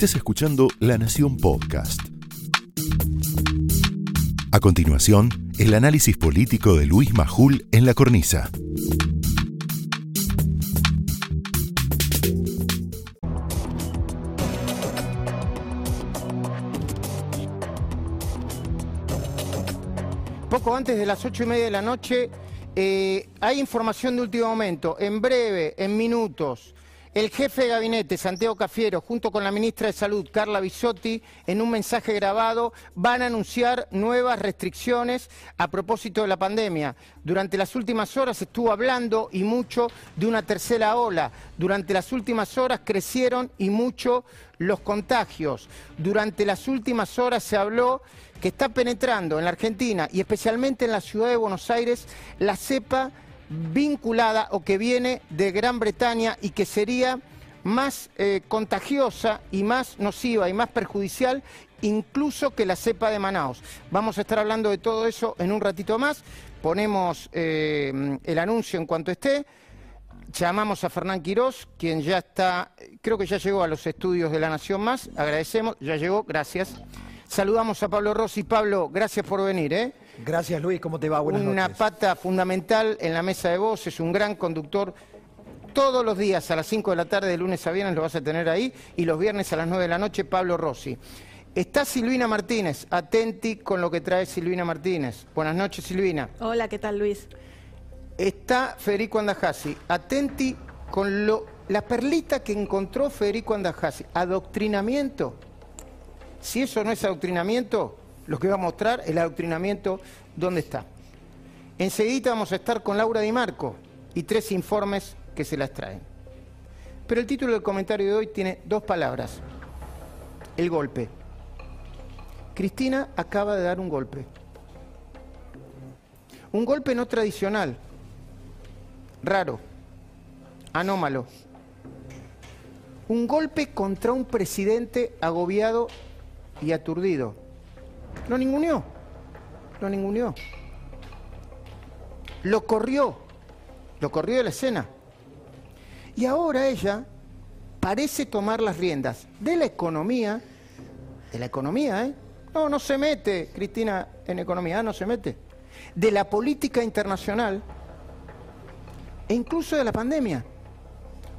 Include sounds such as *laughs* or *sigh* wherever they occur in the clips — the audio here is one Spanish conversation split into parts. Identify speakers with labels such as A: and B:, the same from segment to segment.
A: Estás escuchando La Nación Podcast. A continuación, el análisis político de Luis Majul en la cornisa.
B: Poco antes de las ocho y media de la noche eh, hay información de último momento. En breve, en minutos, el jefe de gabinete, Santiago Cafiero, junto con la ministra de Salud, Carla Bisotti, en un mensaje grabado, van a anunciar nuevas restricciones a propósito de la pandemia. Durante las últimas horas estuvo hablando y mucho de una tercera ola. Durante las últimas horas crecieron y mucho los contagios. Durante las últimas horas se habló que está penetrando en la Argentina y especialmente en la ciudad de Buenos Aires la cepa vinculada o que viene de Gran Bretaña y que sería más eh, contagiosa y más nociva y más perjudicial incluso que la cepa de Manaus. Vamos a estar hablando de todo eso en un ratito más. Ponemos eh, el anuncio en cuanto esté. Llamamos a Fernán Quirós, quien ya está, creo que ya llegó a los estudios de La Nación Más. Agradecemos, ya llegó, gracias. Saludamos a Pablo Rossi. Pablo, gracias por venir. ¿eh?
C: Gracias Luis, ¿cómo te va? Buenas
B: Una pata fundamental en la mesa de voces, un gran conductor. Todos los días a las 5 de la tarde, de lunes a viernes, lo vas a tener ahí. Y los viernes a las 9 de la noche, Pablo Rossi. Está Silvina Martínez, atenti con lo que trae Silvina Martínez. Buenas noches, Silvina.
D: Hola, ¿qué tal, Luis?
B: Está Federico Andajasi, atenti con lo, la perlita que encontró Federico Andajasi, adoctrinamiento si eso no es adoctrinamiento, lo que va a mostrar el adoctrinamiento dónde está. Enseguida vamos a estar con Laura Di Marco y tres informes que se las traen. Pero el título del comentario de hoy tiene dos palabras. El golpe. Cristina acaba de dar un golpe. Un golpe no tradicional, raro, anómalo. Un golpe contra un presidente agobiado y aturdido. Lo ninguneó, lo ninguneó. Lo corrió, lo corrió de la escena. Y ahora ella parece tomar las riendas de la economía, de la economía, ¿eh? No, no se mete, Cristina, en economía, no se mete. De la política internacional e incluso de la pandemia.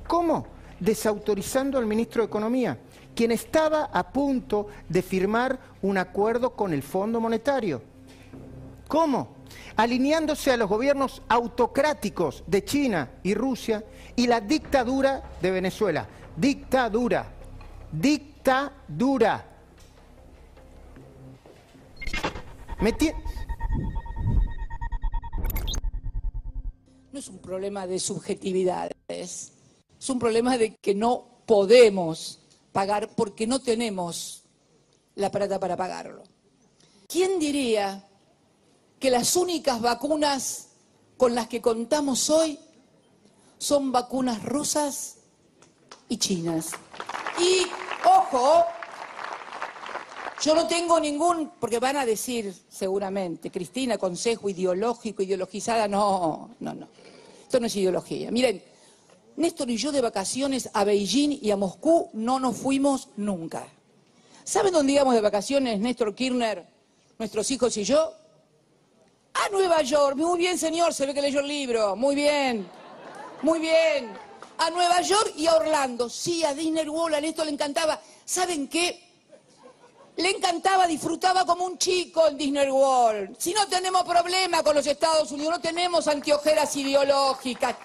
B: ¿Cómo? Desautorizando al ministro de Economía quien estaba a punto de firmar un acuerdo con el Fondo Monetario. ¿Cómo? Alineándose a los gobiernos autocráticos de China y Rusia y la dictadura de Venezuela. Dictadura. Dictadura.
E: no es un problema de subjetividades, es un problema de que no podemos pagar porque no tenemos la plata para pagarlo. ¿Quién diría que las únicas vacunas con las que contamos hoy son vacunas rusas y chinas? Y, ojo, yo no tengo ningún, porque van a decir seguramente, Cristina, consejo ideológico, ideologizada, no, no, no. Esto no es ideología. Miren, Néstor y yo de vacaciones a Beijing y a Moscú no nos fuimos nunca. ¿Saben dónde íbamos de vacaciones, Néstor Kirchner, nuestros hijos y yo? A Nueva York. Muy bien, señor, se ve que leyó el libro. Muy bien, muy bien. A Nueva York y a Orlando. Sí, a Disney World, a Néstor le encantaba. ¿Saben qué? Le encantaba, disfrutaba como un chico en Disney World. Si no tenemos problema con los Estados Unidos, no tenemos antiojeras ideológicas.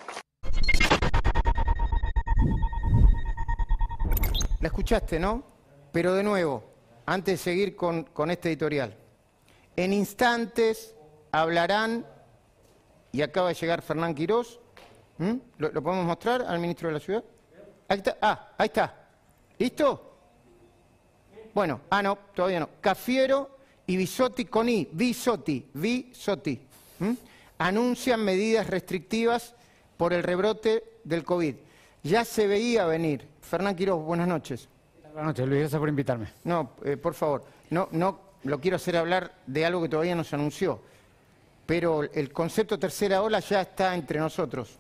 B: La escuchaste, ¿no? Pero de nuevo, antes de seguir con, este editorial, en instantes hablarán, y acaba de llegar Fernán Quirós, ¿Lo, podemos mostrar al ministro de la Ciudad? Ahí está, ah, ahí está. ¿Listo? Bueno, ah, no, todavía no. Cafiero y Bisotti con I, Bisotti, Bisotti, anuncian medidas restrictivas por el rebrote del COVID. Ya se veía venir Fernán Quiroz, buenas noches.
F: Buenas noches, Luis, gracias por invitarme.
B: No, eh, por favor, no, no lo quiero hacer hablar de algo que todavía no se anunció, pero el concepto tercera ola ya está entre nosotros.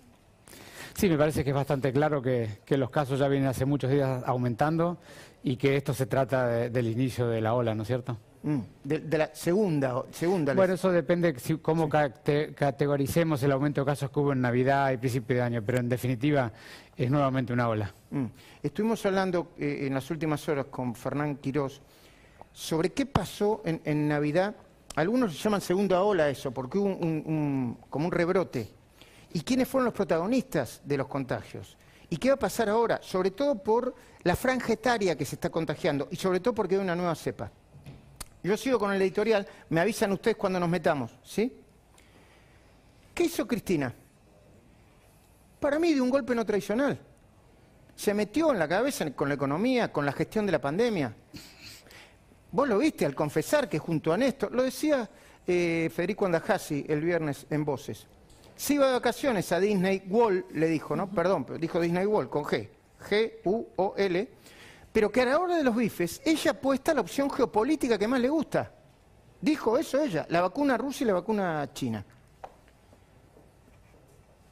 F: Sí, me parece que es bastante claro que, que los casos ya vienen hace muchos días aumentando y que esto se trata de- del inicio de la ola, ¿no es cierto?
B: Mm, de, de la segunda, segunda.
F: Bueno, eso depende si- cómo cate- categoricemos el aumento de casos que hubo en Navidad y principio de año, pero en definitiva es nuevamente una ola.
B: Mm. Estuvimos hablando eh, en las últimas horas con Fernán Quirós sobre qué pasó en, en Navidad. Algunos llaman segunda ola eso, porque hubo un, un- un- como un rebrote. ¿Y quiénes fueron los protagonistas de los contagios? ¿Y qué va a pasar ahora? Sobre todo por la franja etaria que se está contagiando y sobre todo porque hay una nueva cepa. Yo sigo con el editorial, me avisan ustedes cuando nos metamos, ¿sí? ¿Qué hizo Cristina? Para mí de un golpe no tradicional se metió en la cabeza con la economía, con la gestión de la pandemia. Vos lo viste al confesar que junto a Néstor, lo decía eh, Federico Andajasi el viernes en Voces, se iba de vacaciones a Disney World, le dijo, ¿no? Perdón, pero dijo Disney World con G, G-U-O-L, pero que a la hora de los bifes, ella apuesta a la opción geopolítica que más le gusta. Dijo eso ella, la vacuna rusa y la vacuna china.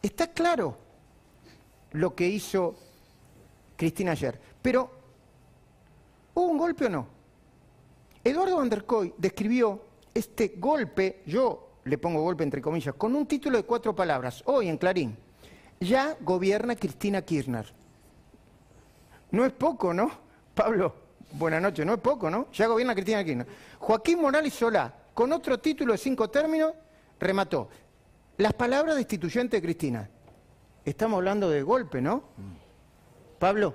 B: Está claro lo que hizo Cristina ayer. Pero, ¿hubo un golpe o no? Eduardo Van der Koy describió este golpe, yo le pongo golpe entre comillas, con un título de cuatro palabras, hoy en Clarín. Ya gobierna Cristina Kirchner. No es poco, ¿no? *laughs* Pablo, buenas noches, no es poco, ¿no? Ya gobierna Cristina Kirchner. Joaquín Morales Solá, con otro título de cinco términos, remató. Las palabras destituyentes de Cristina. Estamos hablando de golpe, ¿no? Pablo.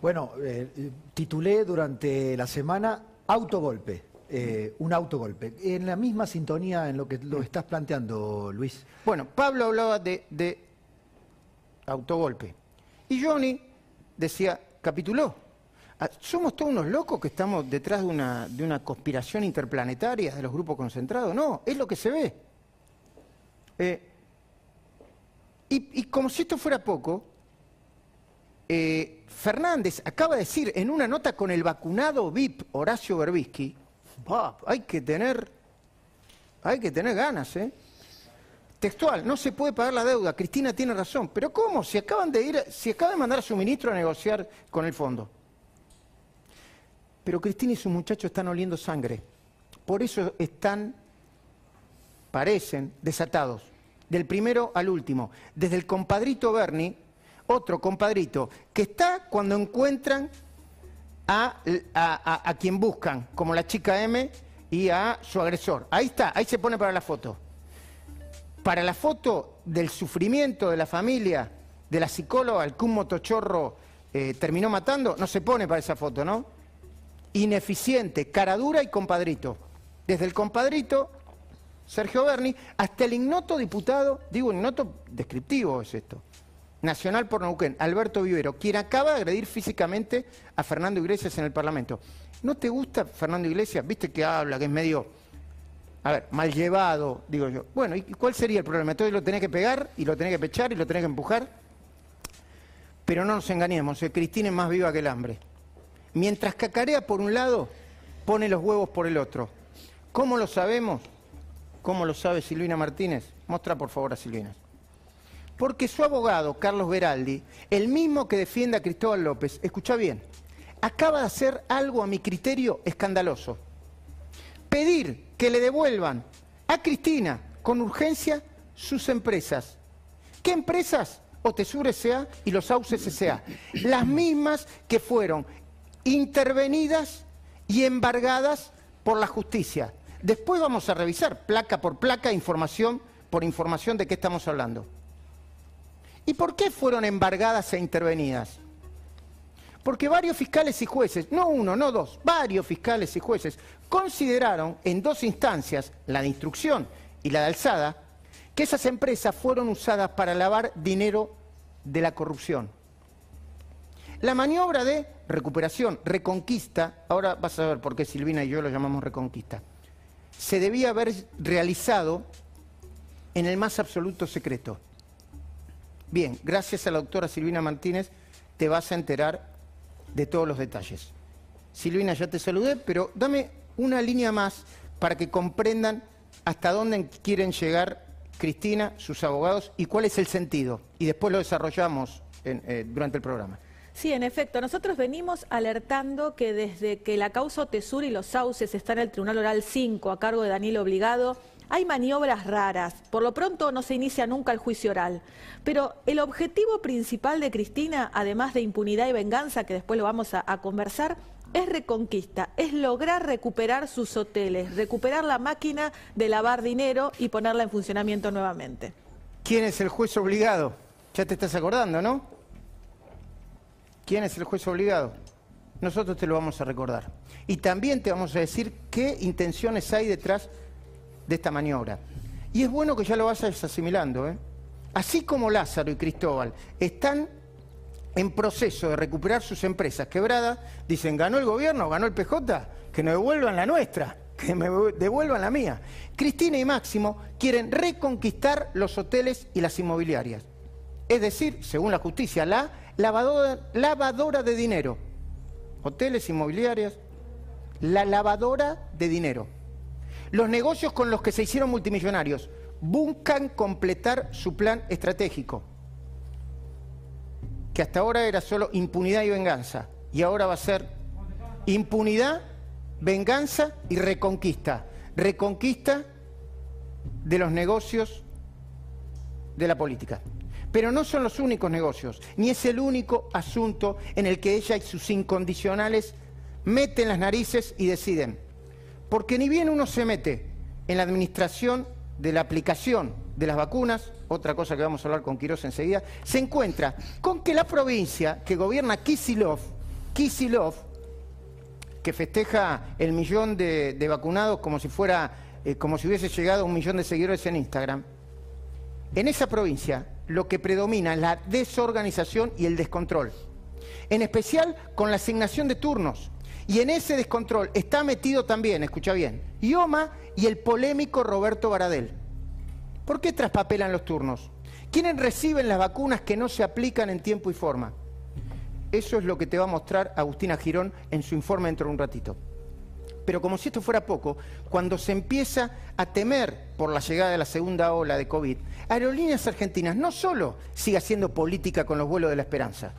C: Bueno, eh, titulé durante la semana autogolpe, eh, un autogolpe. En la misma sintonía en lo que lo estás planteando, Luis.
B: Bueno, Pablo hablaba de, autogolpe. Y Johnny decía, capituló. Ah, ¿Somos todos unos locos que estamos detrás de una, de una conspiración interplanetaria de los grupos concentrados? No, es lo que se ve. Eh, y, y como si esto fuera poco, eh, Fernández acaba de decir en una nota con el vacunado VIP Horacio Berbisky, "Ah, hay que tener, hay que tener ganas, ¿eh? Textual, no se puede pagar la deuda. Cristina tiene razón. Pero ¿cómo? Si acaban de ir, si acaba de mandar a su ministro a negociar con el fondo. Pero Cristina y sus muchachos están oliendo sangre. Por eso están, parecen, desatados. Del primero al último. Desde el compadrito Bernie, otro compadrito, que está cuando encuentran a, a- a- quien buscan, como la chica M y a su agresor. Ahí está, ahí se pone para la foto para la foto del sufrimiento de la familia, de la psicóloga al que un motochorro eh, terminó matando, no se pone para esa foto, ¿no? Ineficiente, cara dura y compadrito. Desde el compadrito, Sergio Berni, hasta el ignoto diputado, digo ignoto descriptivo es esto, nacional por Neuquén, Alberto Vivero, quien acaba de agredir físicamente a Fernando Iglesias en el Parlamento. ¿No te gusta Fernando Iglesias? Viste que habla, que es medio a ver, mal llevado, digo yo. Bueno, ¿y cuál sería el problema? Entonces lo tenés que pegar y lo tenés que pechar y lo tenés que empujar. Pero no nos engañemos, eh, Cristina es más viva que el hambre. Mientras cacarea por un lado, pone los huevos por el otro. ¿Cómo lo sabemos? ¿Cómo lo sabe Silvina Martínez? Mostra por favor a Silvina. Porque su abogado, Carlos Beraldi, el mismo que defiende a Cristóbal López, escucha bien, acaba de hacer algo a mi criterio escandaloso pedir que le devuelvan a Cristina con urgencia sus empresas. ¿Qué empresas? Otesur S.A. y los Sauces S.A. Las mismas que fueron intervenidas y embargadas por la justicia. Después vamos a revisar placa por placa, información por información de qué estamos hablando. ¿Y por qué fueron embargadas e intervenidas? Porque varios fiscales y jueces, no uno, no dos, varios fiscales y jueces consideraron en dos instancias, la de instrucción y la de alzada, que esas empresas fueron usadas para lavar dinero de la corrupción. La maniobra de recuperación, reconquista, ahora vas a ver por qué Silvina y yo lo llamamos reconquista, se debía haber realizado en el más absoluto secreto. Bien, gracias a la doctora Silvina Martínez te vas a enterar de todos los detalles. Silvina, ya te saludé, pero dame una línea más para que comprendan hasta dónde quieren llegar Cristina, sus abogados y cuál es el sentido. Y después lo desarrollamos eh, durante el programa.
D: Sí, en efecto, nosotros venimos alertando que desde que la causa Otesur y los sauces está en el Tribunal Oral 5 a cargo de Daniel Obligado, hay maniobras raras. Por lo pronto no se inicia nunca el juicio oral. Pero el objetivo principal de Cristina, además de impunidad y venganza, que después lo vamos a, a conversar, es reconquista, es lograr recuperar sus hoteles, recuperar la máquina de lavar dinero y ponerla en funcionamiento nuevamente.
B: ¿Quién es el juez obligado? Ya te estás acordando, ¿no? ¿Quién es el juez obligado? Nosotros te lo vamos a recordar. Y también te vamos a decir qué intenciones hay detrás de esta maniobra. Y es bueno que ya lo vayas asimilando. ¿eh? Así como Lázaro y Cristóbal están en proceso de recuperar sus empresas quebradas, dicen, ganó el gobierno, ganó el PJ, que nos devuelvan la nuestra, que me devuelvan la mía. Cristina y Máximo quieren reconquistar los hoteles y las inmobiliarias. Es decir, según la justicia, la lavadora, lavadora de dinero. Hoteles, inmobiliarias, la lavadora de dinero. Los negocios con los que se hicieron multimillonarios buscan completar su plan estratégico que hasta ahora era solo impunidad y venganza, y ahora va a ser impunidad, venganza y reconquista. Reconquista de los negocios de la política. Pero no son los únicos negocios, ni es el único asunto en el que ella y sus incondicionales meten las narices y deciden. Porque ni bien uno se mete en la administración de la aplicación de las vacunas, otra cosa que vamos a hablar con Quirós enseguida, se encuentra con que la provincia que gobierna Kisilov, Kisilov, que festeja el millón de, vacunados como si fuera, eh, como si hubiese llegado a un millón de seguidores en Instagram, en esa provincia lo que predomina es la desorganización y el descontrol. En especial con la asignación de turnos. Y en ese descontrol está metido también, escucha bien, IOMA y el polémico Roberto Baradel. ¿Por qué traspapelan los turnos? ¿Quiénes reciben las vacunas que no se aplican en tiempo y forma? Eso es lo que te va a mostrar Agustina Girón en su informe dentro de un ratito. Pero como si esto fuera poco, cuando se empieza a temer por la llegada de la segunda ola de COVID, Aerolíneas Argentinas no solo sigue haciendo política con los vuelos de la esperanza,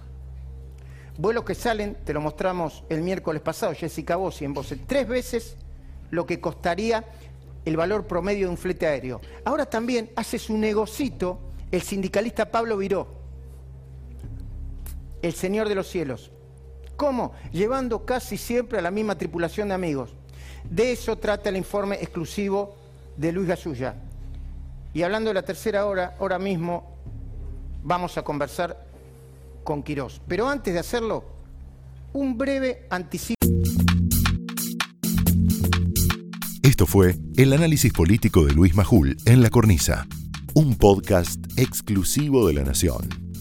B: vuelos que salen, te lo mostramos el miércoles pasado, Jessica Bossi en Voce, tres veces lo que costaría el valor promedio de un flete aéreo. Ahora también hace su negocito el sindicalista Pablo Viró, el señor de los cielos. ¿Cómo? Llevando casi siempre a la misma tripulación de amigos. De eso trata el informe exclusivo de Luis Gasulla. Y hablando de la tercera hora, ahora mismo vamos a conversar con Quirós. Pero antes de hacerlo, un breve anticipo.
A: Esto fue el análisis político de Luis Majul en La Cornisa, un podcast exclusivo de La Nación.